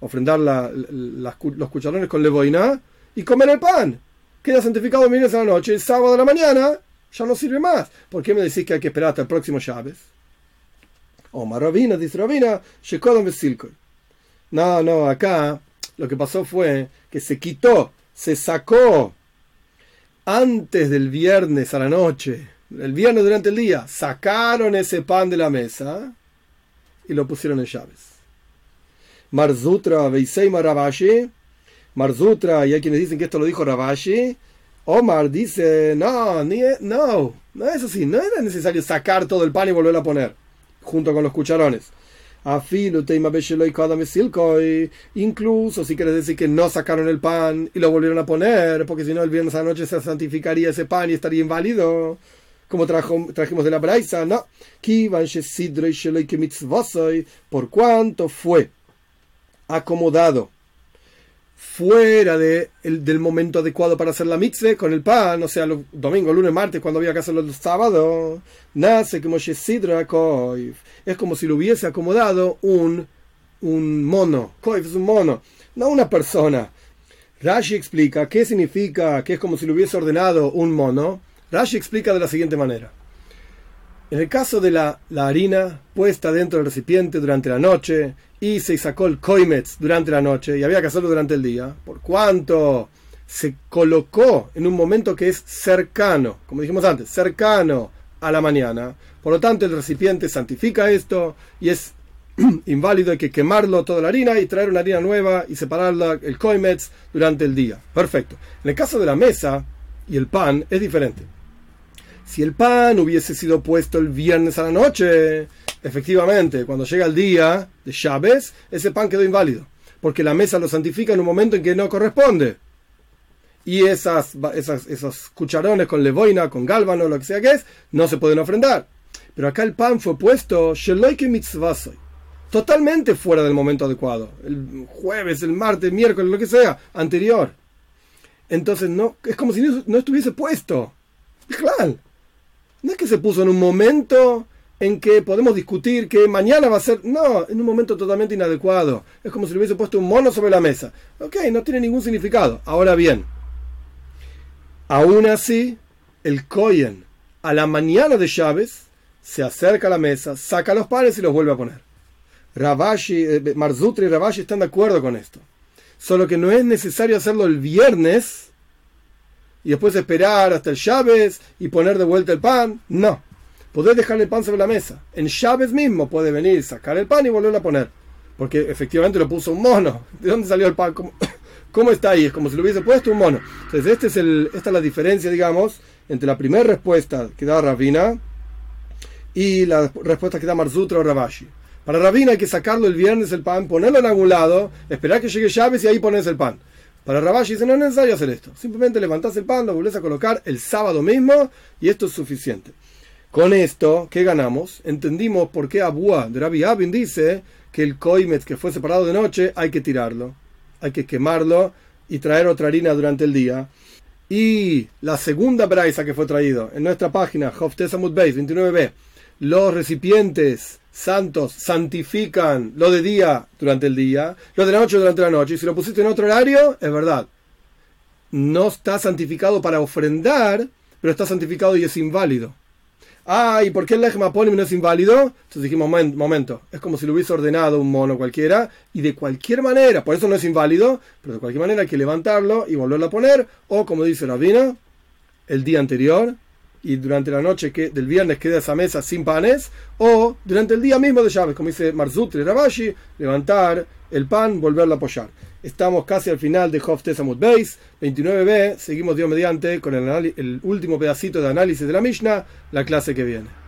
ofrendar los cucharones con levoina y comer el pan. Queda santificado viernes a la noche, el sábado a la mañana ya no sirve más. ¿Por qué me decís que hay que esperar hasta el próximo llaves? O Maravina, dice Rabina, No, no, acá lo que pasó fue que se quitó, se sacó antes del viernes a la noche el viernes durante el día, sacaron ese pan de la mesa y lo pusieron en llaves. Marzutra, Beiseima Rabashi, Marzutra, y hay quienes dicen que esto lo dijo Rabashi. Omar dice, no, ni, no, no es así, no era necesario sacar todo el pan y volverlo a poner, junto con los cucharones. Incluso si quieres decir que no sacaron el pan y lo volvieron a poner, porque si no el viernes a noche se santificaría ese pan y estaría inválido como trajimos de la Braisa, no. Por cuanto fue acomodado fuera de el, del momento adecuado para hacer la mitzvah con el pan, o sea, los domingo, lunes, martes, cuando había que hacerlo el sábado, nace como es como si lo hubiese acomodado un, un mono, es un mono, no una persona. Rashi explica qué significa que es como si lo hubiese ordenado un mono Rashi explica de la siguiente manera. En el caso de la, harina puesta dentro del recipiente durante la noche y se sacó el koimetz durante la noche y había que hacerlo durante el día, por cuanto se colocó en un momento que es cercano, como dijimos antes, cercano a la mañana. Por lo tanto, el recipiente santifica esto y es inválido, que quemarlo toda la harina y traer una harina nueva y separarla, el koimetz, durante el día. Perfecto. En el caso de la mesa y el pan es diferente. Si el pan hubiese sido puesto el viernes a la noche, efectivamente, cuando llega el día de Chávez, ese pan quedó inválido, porque la mesa lo santifica en un momento en que no corresponde. Y esas, esos cucharones con levoina, con gálvano, lo que sea que es, no se pueden ofrendar. Pero acá el pan fue puesto, totalmente fuera del momento adecuado. El jueves, el martes, miércoles, lo que sea, anterior. Entonces no, es como si no, estuviese puesto. Claro. No es que se puso en un momento en que podemos discutir que mañana va a ser. No, en un momento totalmente inadecuado. Es como si le hubiese puesto un mono sobre la mesa. Ok, no tiene ningún significado. Ahora bien, aún así, el Koyen a la mañana de Chávez se acerca a la mesa, saca los panes y los vuelve a poner. Ravashi, eh, y Ravashi están de acuerdo con esto. Solo que no es necesario hacerlo el viernes y después esperar hasta el Chávez y poner de vuelta el pan. No. Podés dejar el pan sobre la mesa. En Chávez mismo puede venir, sacar el pan y volverlo a poner. Porque efectivamente lo puso un mono. ¿De dónde salió el pan? ¿Cómo, está ahí? Es como si lo hubiese puesto un mono. Entonces, este es el, esta es la diferencia, digamos, entre la primera respuesta que da Ravina y la respuesta que da Marzutra o Ravashi. Para Ravina hay que sacarlo el viernes el pan, ponerlo en algún lado, esperar que llegue Chávez y ahí pones el pan. Para Rabashi dice, no es necesario hacer esto. Simplemente levantás el pan, lo volvés a colocar el sábado mismo y esto es suficiente. Con esto, ¿qué ganamos? Entendimos por qué Abúa de Rabbi Abin dice que el koimet que fue separado de noche hay que tirarlo, hay que quemarlo y traer otra harina durante el día. Y la segunda braisa que fue traído en nuestra página, Hoftesamut Base 29b, los recipientes santos santifican lo de día durante el día, lo de noche durante la noche. Y si lo pusiste en otro horario, es verdad. No está santificado para ofrendar, pero está santificado y es inválido. Ah, ¿y por qué el Lejmaponim no es inválido? Entonces dijimos, momento, es como si lo hubiese ordenado un mono cualquiera, y de cualquier manera, por eso no es inválido, pero de cualquier manera hay que levantarlo y volverlo a poner, o como dice la Vina, el día anterior, y durante la noche que, del viernes queda esa mesa sin panes, o durante el día mismo de llaves, como dice Marzutri Rabashi, levantar el pan, volverlo a apoyar. Estamos casi al final de Hof Tesamut Beis, 29b, seguimos Dios mediante con el, el último pedacito de análisis de la Mishnah, la clase que viene.